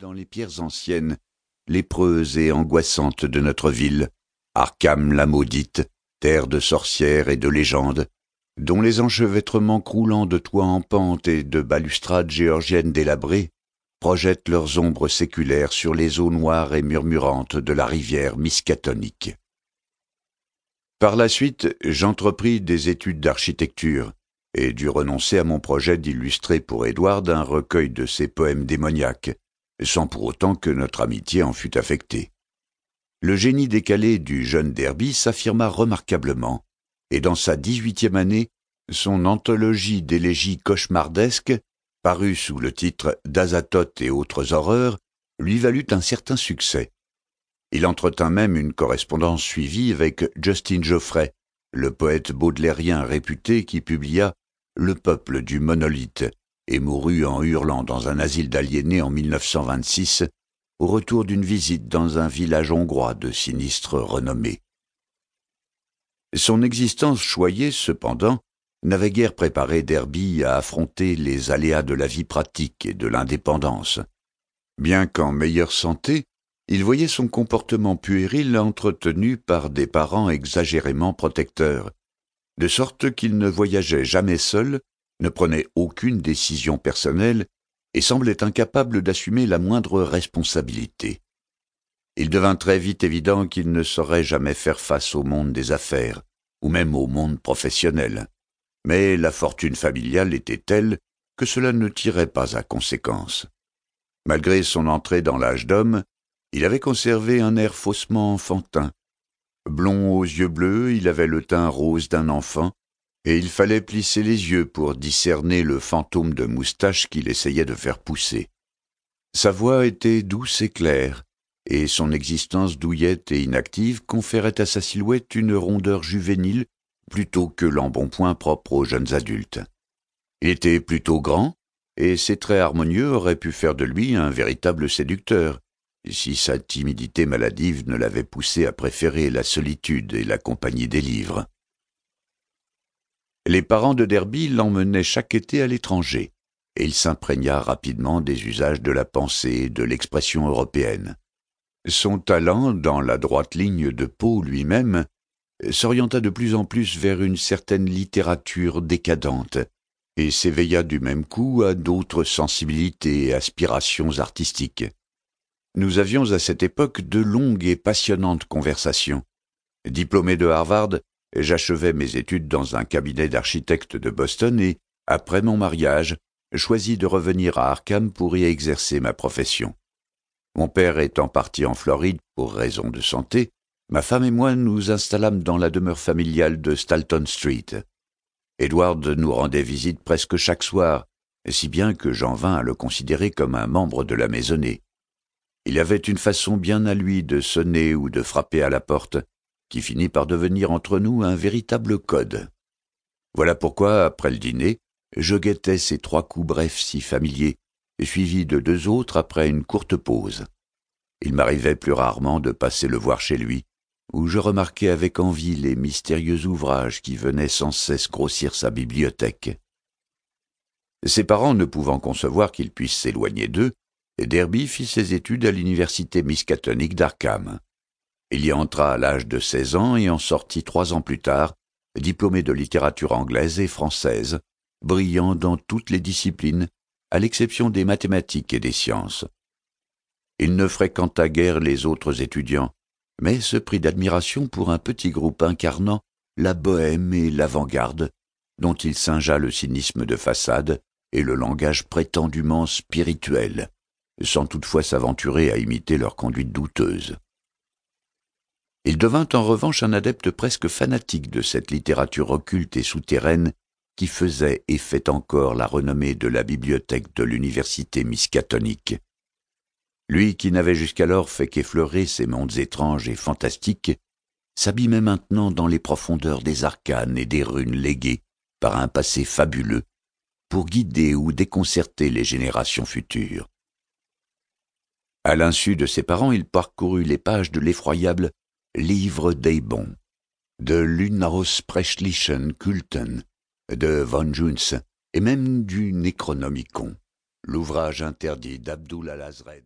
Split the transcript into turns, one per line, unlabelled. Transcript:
dans les pierres anciennes, lépreuses et angoissantes de notre ville, Arkham la maudite, terre de sorcières et de légendes, dont les enchevêtrements croulants de toits en pente et de balustrades géorgiennes délabrées projettent leurs ombres séculaires sur les eaux noires et murmurantes de la rivière miskatonique. Par la suite, j'entrepris des études d'architecture et dû renoncer à mon projet d'illustrer pour Édouard un recueil de ses poèmes démoniaques, sans pour autant que notre amitié en fût affectée. Le génie décalé du jeune Derby s'affirma remarquablement, et dans sa dix-huitième année, son anthologie d'élégies cauchemardesques paru sous le titre d'Azatoth et autres horreurs, lui valut un certain succès. Il entretint même une correspondance suivie avec Justin Geoffrey, le poète baudelairien réputé qui publia Le peuple du monolithe et mourut en hurlant dans un asile d'aliénés en 1926 au retour d'une visite dans un village hongrois de sinistre renommée. Son existence choyée, cependant, n'avait guère préparé Derby à affronter les aléas de la vie pratique et de l'indépendance. Bien qu'en meilleure santé, il voyait son comportement puéril entretenu par des parents exagérément protecteurs, de sorte qu'il ne voyageait jamais seul, ne prenait aucune décision personnelle et semblait incapable d'assumer la moindre responsabilité. Il devint très vite évident qu'il ne saurait jamais faire face au monde des affaires, ou même au monde professionnel mais la fortune familiale était telle que cela ne tirait pas à conséquence. Malgré son entrée dans l'âge d'homme, il avait conservé un air faussement enfantin. Blond aux yeux bleus, il avait le teint rose d'un enfant, et il fallait plisser les yeux pour discerner le fantôme de moustache qu'il essayait de faire pousser. Sa voix était douce et claire, et son existence douillette et inactive conférait à sa silhouette une rondeur juvénile plutôt que l'embonpoint propre aux jeunes adultes. Il était plutôt grand, et ses traits harmonieux auraient pu faire de lui un véritable séducteur, si sa timidité maladive ne l'avait poussé à préférer la solitude et la compagnie des livres. Les parents de Derby l'emmenaient chaque été à l'étranger, et il s'imprégna rapidement des usages de la pensée et de l'expression européenne. Son talent, dans la droite ligne de Poe lui-même, s'orienta de plus en plus vers une certaine littérature décadente, et s'éveilla du même coup à d'autres sensibilités et aspirations artistiques. Nous avions à cette époque de longues et passionnantes conversations. Diplômé de Harvard, j'achevais mes études dans un cabinet d'architectes de Boston et, après mon mariage, choisis de revenir à Arkham pour y exercer ma profession. Mon père étant parti en Floride pour raisons de santé, Ma femme et moi nous installâmes dans la demeure familiale de Stalton Street. Edward nous rendait visite presque chaque soir, si bien que j'en vins à le considérer comme un membre de la maisonnée. Il avait une façon bien à lui de sonner ou de frapper à la porte, qui finit par devenir entre nous un véritable code. Voilà pourquoi, après le dîner, je guettais ces trois coups brefs si familiers, suivis de deux autres après une courte pause. Il m'arrivait plus rarement de passer le voir chez lui, où je remarquais avec envie les mystérieux ouvrages qui venaient sans cesse grossir sa bibliothèque. Ses parents ne pouvant concevoir qu'il puisse s'éloigner d'eux, Derby fit ses études à l'université miskatonique d'Arkham. Il y entra à l'âge de seize ans et en sortit trois ans plus tard, diplômé de littérature anglaise et française, brillant dans toutes les disciplines, à l'exception des mathématiques et des sciences. Il ne fréquenta guère les autres étudiants, mais se prit d'admiration pour un petit groupe incarnant la bohème et l'avant-garde, dont il singea le cynisme de façade et le langage prétendument spirituel, sans toutefois s'aventurer à imiter leur conduite douteuse. Il devint en revanche un adepte presque fanatique de cette littérature occulte et souterraine qui faisait et fait encore la renommée de la bibliothèque de l'université miskatonique. Lui qui n'avait jusqu'alors fait qu'effleurer ces mondes étranges et fantastiques, s'abîmait maintenant dans les profondeurs des arcanes et des runes léguées par un passé fabuleux pour guider ou déconcerter les générations futures. À l'insu de ses parents, il parcourut les pages de l'effroyable Livre des bons, de l'Unausprechlichen Kulten, de von Junz, et même du Necronomicon, l'ouvrage interdit d'Abdul al-Azred.